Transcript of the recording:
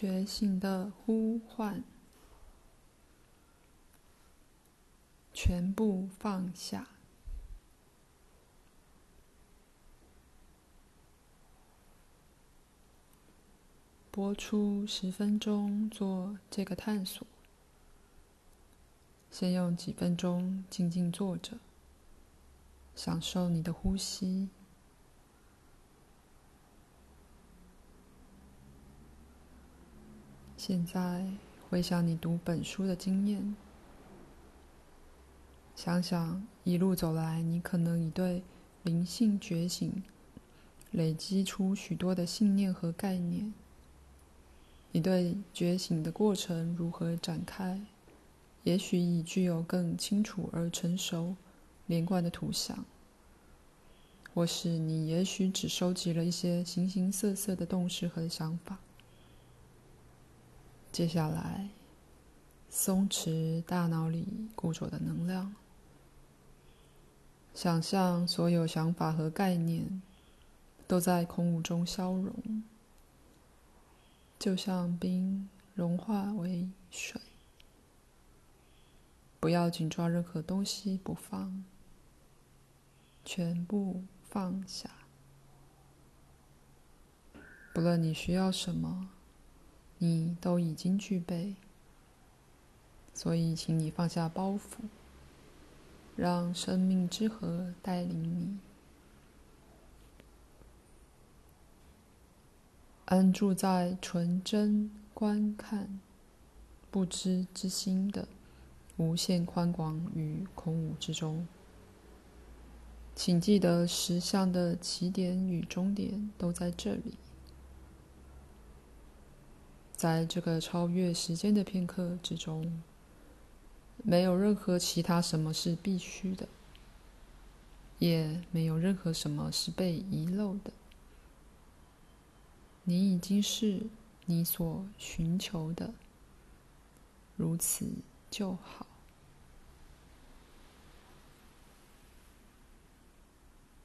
觉醒的呼唤，全部放下。播出十分钟做这个探索。先用几分钟静静坐着，享受你的呼吸。现在回想你读本书的经验，想想一路走来，你可能已对灵性觉醒累积出许多的信念和概念。你对觉醒的过程如何展开？也许已具有更清楚而成熟、连贯的图像，或是你也许只收集了一些形形色色的动势和想法。接下来，松弛大脑里固着的能量，想象所有想法和概念都在空无中消融，就像冰融化为水。不要紧抓任何东西不放，全部放下。不论你需要什么。你都已经具备，所以请你放下包袱，让生命之河带领你，安住在纯真观看、不知之心的无限宽广与空无之中。请记得，实相的起点与终点都在这里。在这个超越时间的片刻之中，没有任何其他什么是必须的，也没有任何什么是被遗漏的。你已经是你所寻求的，如此就好。